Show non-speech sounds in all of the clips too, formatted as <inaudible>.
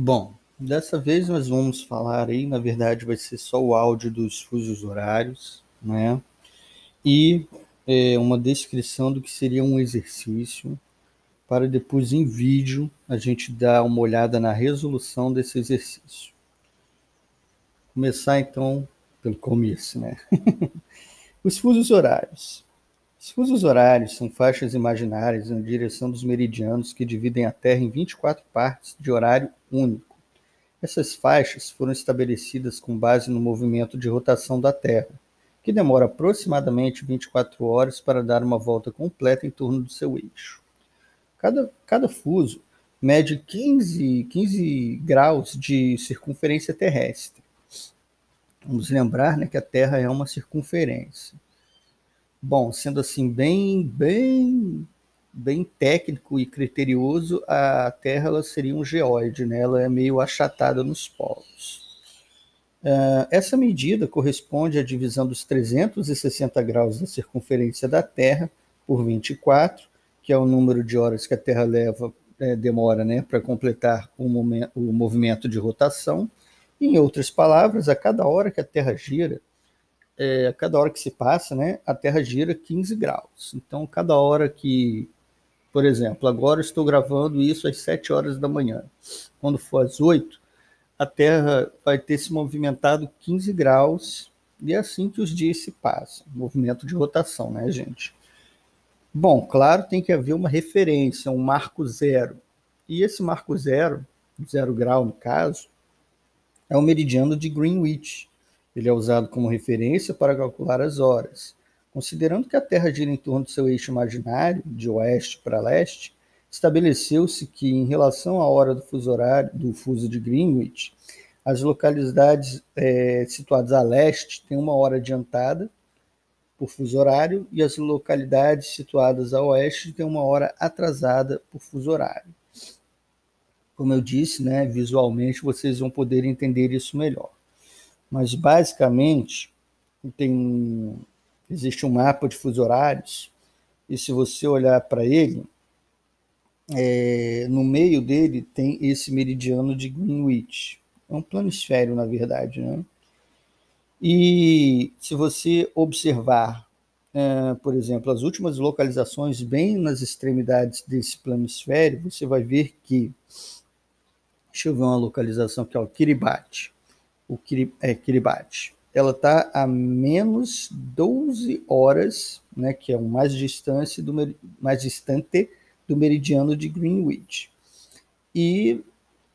Bom, dessa vez nós vamos falar aí, na verdade vai ser só o áudio dos fusos horários, né? E é, uma descrição do que seria um exercício, para depois em vídeo a gente dar uma olhada na resolução desse exercício. Começar então pelo começo, né? <laughs> Os fusos horários. Os fusos horários são faixas imaginárias na direção dos meridianos que dividem a Terra em 24 partes de horário único. Essas faixas foram estabelecidas com base no movimento de rotação da Terra, que demora aproximadamente 24 horas para dar uma volta completa em torno do seu eixo. Cada, cada fuso mede 15, 15 graus de circunferência terrestre. Vamos lembrar né, que a Terra é uma circunferência. Bom, sendo assim bem, bem, bem técnico e criterioso, a Terra ela seria um geóide, né? Ela é meio achatada nos polos. Uh, essa medida corresponde à divisão dos 360 graus da circunferência da Terra por 24, que é o número de horas que a Terra leva, é, demora né, para completar o, momento, o movimento de rotação. Em outras palavras, a cada hora que a Terra gira, é, cada hora que se passa, né, a Terra gira 15 graus. Então, cada hora que, por exemplo, agora estou gravando isso às 7 horas da manhã. Quando for às 8, a Terra vai ter se movimentado 15 graus e é assim que os dias se passam. Movimento de rotação, né, gente? Bom, claro, tem que haver uma referência, um marco zero. E esse marco zero, zero grau no caso, é o meridiano de Greenwich, ele é usado como referência para calcular as horas. Considerando que a Terra gira em torno do seu eixo imaginário, de oeste para leste, estabeleceu-se que, em relação à hora do fuso horário do fuso de Greenwich, as localidades é, situadas a leste têm uma hora adiantada por fuso horário e as localidades situadas a oeste têm uma hora atrasada por fuso horário. Como eu disse, né, visualmente vocês vão poder entender isso melhor. Mas basicamente tem existe um mapa de fuso horários e se você olhar para ele, é, no meio dele tem esse meridiano de Greenwich. É um planisfério, na verdade, né? E se você observar, é, por exemplo, as últimas localizações bem nas extremidades desse planisfério, você vai ver que, deixa eu ver uma localização que é o Kiribati o é, Kiribati. Ela está a menos 12 horas, né, que é o mais distante do, mais distante do meridiano de Greenwich. E,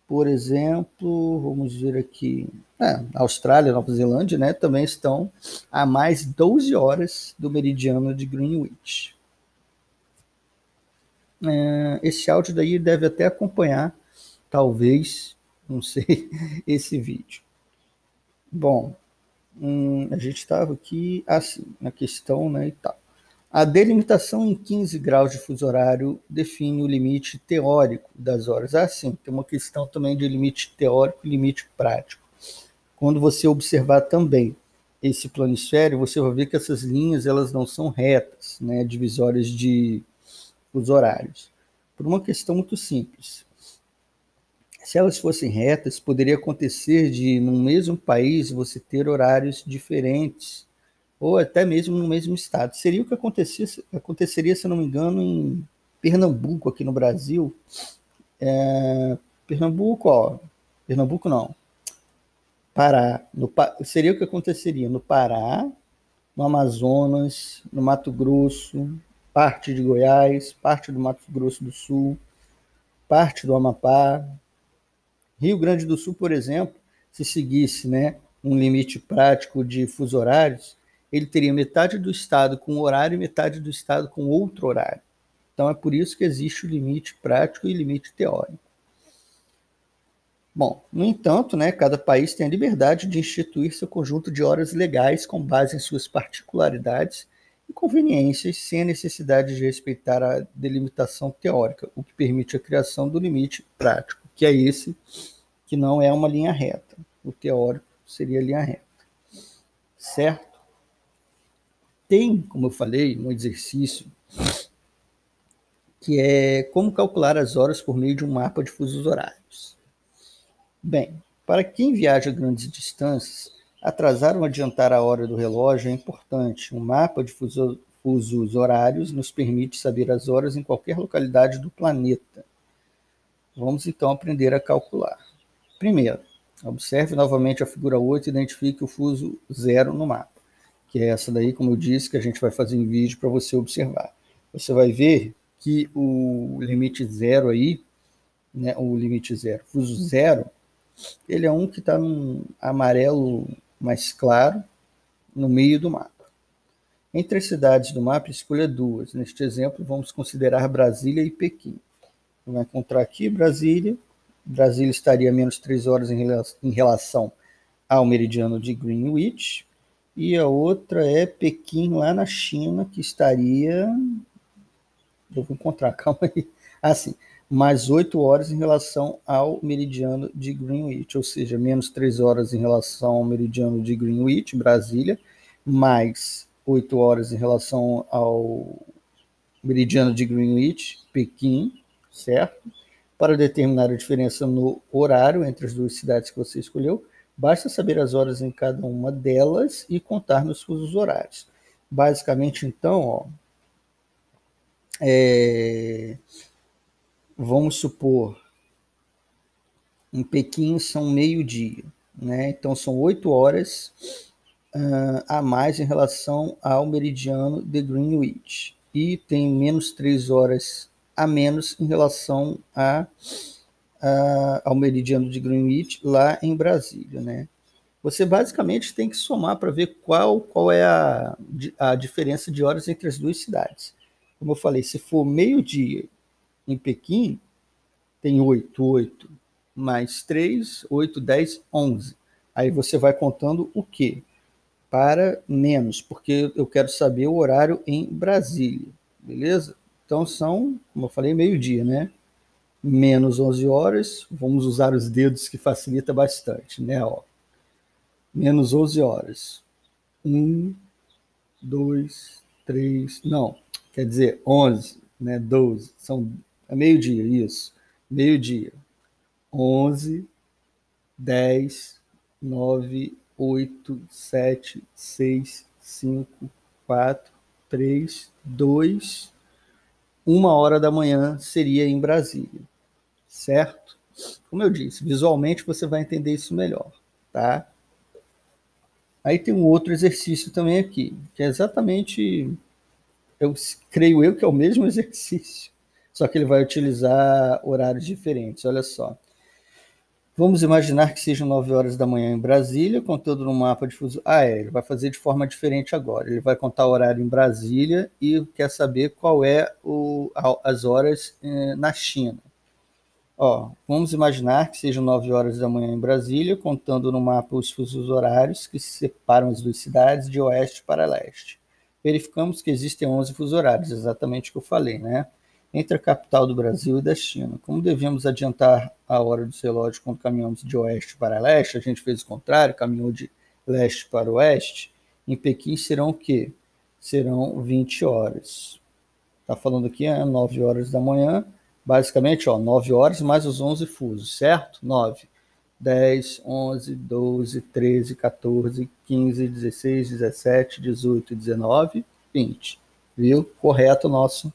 por exemplo, vamos ver aqui, é, Austrália, Nova Zelândia, né, também estão a mais 12 horas do meridiano de Greenwich. É, esse áudio daí deve até acompanhar, talvez, não sei, <laughs> esse vídeo. Bom, hum, a gente estava aqui assim, na questão, né, e tal. A delimitação em 15 graus de fuso horário define o limite teórico das horas. Ah, sim, tem uma questão também de limite teórico e limite prático. Quando você observar também esse planisfério, você vai ver que essas linhas elas não são retas, né, divisórias de fuso horários. Por uma questão muito simples se elas fossem retas, poderia acontecer de, no mesmo país, você ter horários diferentes, ou até mesmo no mesmo estado. Seria o que aconteceria, se não me engano, em Pernambuco, aqui no Brasil. É, Pernambuco, ó, Pernambuco não. Pará. No, seria o que aconteceria no Pará, no Amazonas, no Mato Grosso, parte de Goiás, parte do Mato Grosso do Sul, parte do Amapá, Rio Grande do Sul, por exemplo, se seguisse né, um limite prático de fuso horários, ele teria metade do estado com horário e metade do estado com outro horário. Então é por isso que existe o limite prático e limite teórico. Bom, no entanto, né, cada país tem a liberdade de instituir seu conjunto de horas legais com base em suas particularidades e conveniências, sem a necessidade de respeitar a delimitação teórica, o que permite a criação do limite prático, que é esse que não é uma linha reta. O teórico seria linha reta. Certo? Tem, como eu falei, um exercício que é como calcular as horas por meio de um mapa de fusos horários. Bem, para quem viaja grandes distâncias, atrasar ou adiantar a hora do relógio é importante. Um mapa de fusos horários nos permite saber as horas em qualquer localidade do planeta. Vamos então aprender a calcular. Primeiro, observe novamente a figura 8 e identifique o fuso zero no mapa, que é essa daí, como eu disse, que a gente vai fazer em vídeo para você observar. Você vai ver que o limite zero aí, né, o limite zero, fuso zero, ele é um que está num amarelo mais claro no meio do mapa. Entre as cidades do mapa, escolha duas. Neste exemplo, vamos considerar Brasília e Pequim. Vai encontrar aqui Brasília. Brasília estaria menos 3 horas em relação ao meridiano de Greenwich. E a outra é Pequim, lá na China, que estaria. Eu vou encontrar, <laughs> calma aí. Assim, mais 8 horas em relação ao meridiano de Greenwich, ou seja, menos 3 horas em relação ao meridiano de Greenwich, Brasília, mais 8 horas em relação ao meridiano de Greenwich, Pequim, certo? Para determinar a diferença no horário entre as duas cidades que você escolheu, basta saber as horas em cada uma delas e contar nos fusos horários. Basicamente, então, ó, é, vamos supor, em Pequim são meio-dia, né? Então são oito horas uh, a mais em relação ao meridiano de Greenwich e tem menos três horas a menos em relação a, a, ao meridiano de Greenwich lá em Brasília, né? Você basicamente tem que somar para ver qual, qual é a, a diferença de horas entre as duas cidades. Como eu falei, se for meio-dia em Pequim, tem 8, 8, mais 3, 8, 10, 11. Aí você vai contando o quê? Para menos, porque eu quero saber o horário em Brasília, beleza? Então são, como eu falei, meio-dia, né? Menos 11 horas, vamos usar os dedos que facilita bastante, né? Ó. Menos 11 horas. 1, 2, 3, não, quer dizer 11, né? 12, são é meio-dia, isso. Meio-dia. 11, 10, 9, 8, 7, 6, 5, 4, 3, 2, uma hora da manhã seria em Brasília, certo? Como eu disse, visualmente você vai entender isso melhor, tá? Aí tem um outro exercício também aqui, que é exatamente, eu creio eu que é o mesmo <laughs> exercício, só que ele vai utilizar horários diferentes, olha só. Vamos imaginar que sejam 9 horas da manhã em Brasília, contando no mapa de fuso. Ah, é, ele vai fazer de forma diferente agora. Ele vai contar o horário em Brasília e quer saber qual é o, as horas eh, na China. Ó, vamos imaginar que sejam 9 horas da manhã em Brasília, contando no mapa os fusos horários que separam as duas cidades de oeste para leste. Verificamos que existem 11 fusos horários, exatamente o que eu falei, né? Entre a capital do Brasil e da China. Como devemos adiantar a hora do relógio quando caminhamos de oeste para leste, a gente fez o contrário, caminhou de leste para oeste. Em Pequim serão o quê? Serão 20 horas. Está falando aqui, é 9 horas da manhã. Basicamente, ó, 9 horas mais os 11 fusos, certo? 9. 10, 11, 12, 13, 14, 15, 16, 17, 18, 19, 20 viu? Correto o nosso,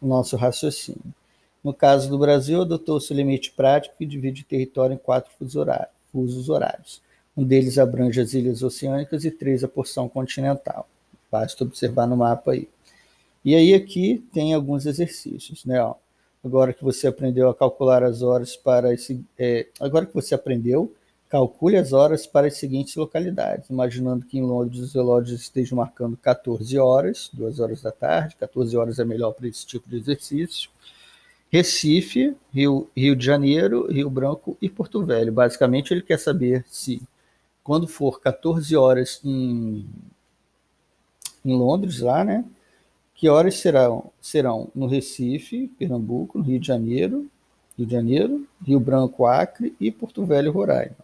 o nosso raciocínio. No caso do Brasil, adotou-se o limite prático que divide o território em quatro fusos horários. Um deles abrange as ilhas oceânicas e três a porção continental. Basta observar no mapa aí. E aí aqui tem alguns exercícios, né? Ó, agora que você aprendeu a calcular as horas para esse, é, agora que você aprendeu Calcule as horas para as seguintes localidades, imaginando que em Londres os relógios estejam marcando 14 horas, 2 horas da tarde, 14 horas é melhor para esse tipo de exercício. Recife, Rio, Rio de Janeiro, Rio Branco e Porto Velho. Basicamente, ele quer saber se, quando for 14 horas em, em Londres, lá, né? Que horas serão, serão no Recife, Pernambuco, no Rio de Janeiro, Rio de Janeiro, Rio Branco, Acre e Porto Velho, Roraima.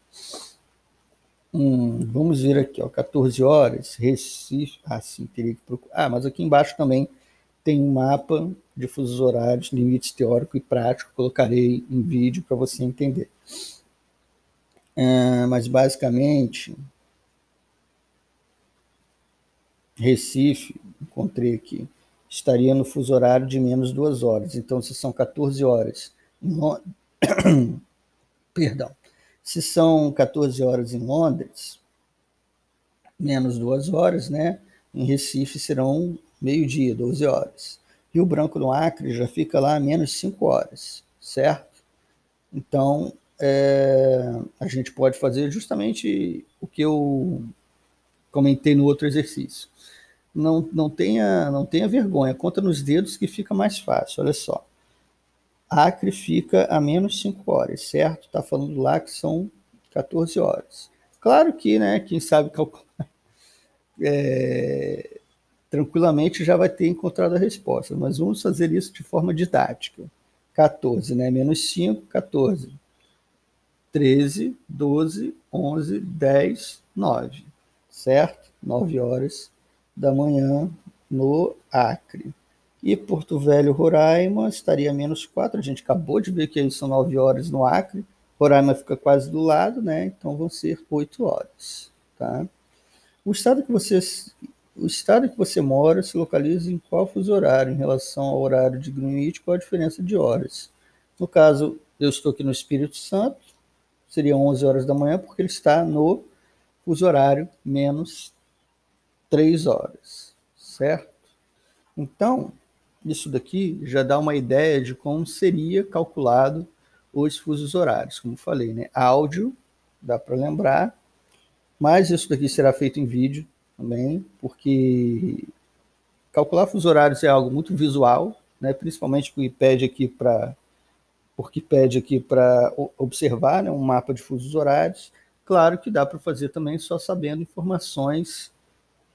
Hum, vamos ver aqui, ó, 14 horas, Recife. Ah, sim, teria que procurar. Ah, mas aqui embaixo também tem um mapa de fusos horários, limites teórico e prático. Colocarei em vídeo para você entender. Uh, mas basicamente, Recife, encontrei aqui, estaria no fuso horário de menos duas horas. Então, se são 14 horas <coughs> perdão, se são 14 horas em Londres, menos duas horas, né? Em Recife serão meio-dia, 12 horas. Rio Branco no Acre já fica lá menos 5 horas, certo? Então, é, a gente pode fazer justamente o que eu comentei no outro exercício. Não, não, tenha, não tenha vergonha, conta nos dedos que fica mais fácil, olha só. Acre fica a menos 5 horas, certo? Está falando lá que são 14 horas. Claro que, né, quem sabe calcular é, tranquilamente já vai ter encontrado a resposta, mas vamos fazer isso de forma didática. 14, né? Menos 5, 14. 13, 12, 11, 10, 9. Certo? 9 horas da manhã no Acre. E Porto Velho, Roraima, estaria menos 4. A gente acabou de ver que aí são 9 horas no Acre. Roraima fica quase do lado, né? Então vão ser 8 horas. Tá? O estado que você, o estado que você mora se localiza em qual fuso horário em relação ao horário de Greenwich? Qual a diferença de horas? No caso, eu estou aqui no Espírito Santo, seria 11 horas da manhã, porque ele está no fuso horário menos 3 horas, certo? Então, isso daqui já dá uma ideia de como seria calculado os fusos horários, como falei, né? Áudio, dá para lembrar, mas isso daqui será feito em vídeo também, porque calcular fuso horários é algo muito visual, né? principalmente porque pede aqui para porque pede aqui para observar né, um mapa de fusos horários. Claro que dá para fazer também só sabendo informações,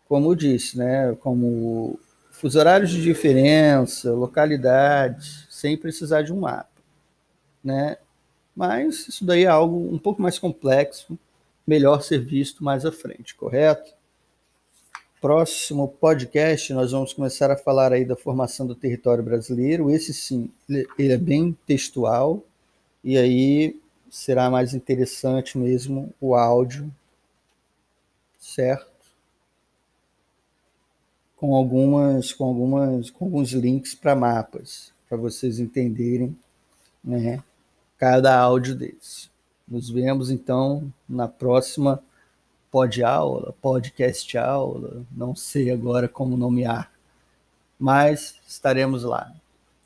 como eu disse, né, como fusos horários de diferença, localidades, sem precisar de um mapa, né? Mas isso daí é algo um pouco mais complexo, melhor ser visto mais à frente, correto? Próximo podcast, nós vamos começar a falar aí da formação do território brasileiro. Esse sim, ele é bem textual, e aí será mais interessante mesmo o áudio, certo? Com algumas, com algumas, com alguns links para mapas, para vocês entenderem, né? Cada áudio desse. Nos vemos então na próxima pod aula, podcast aula, não sei agora como nomear, mas estaremos lá.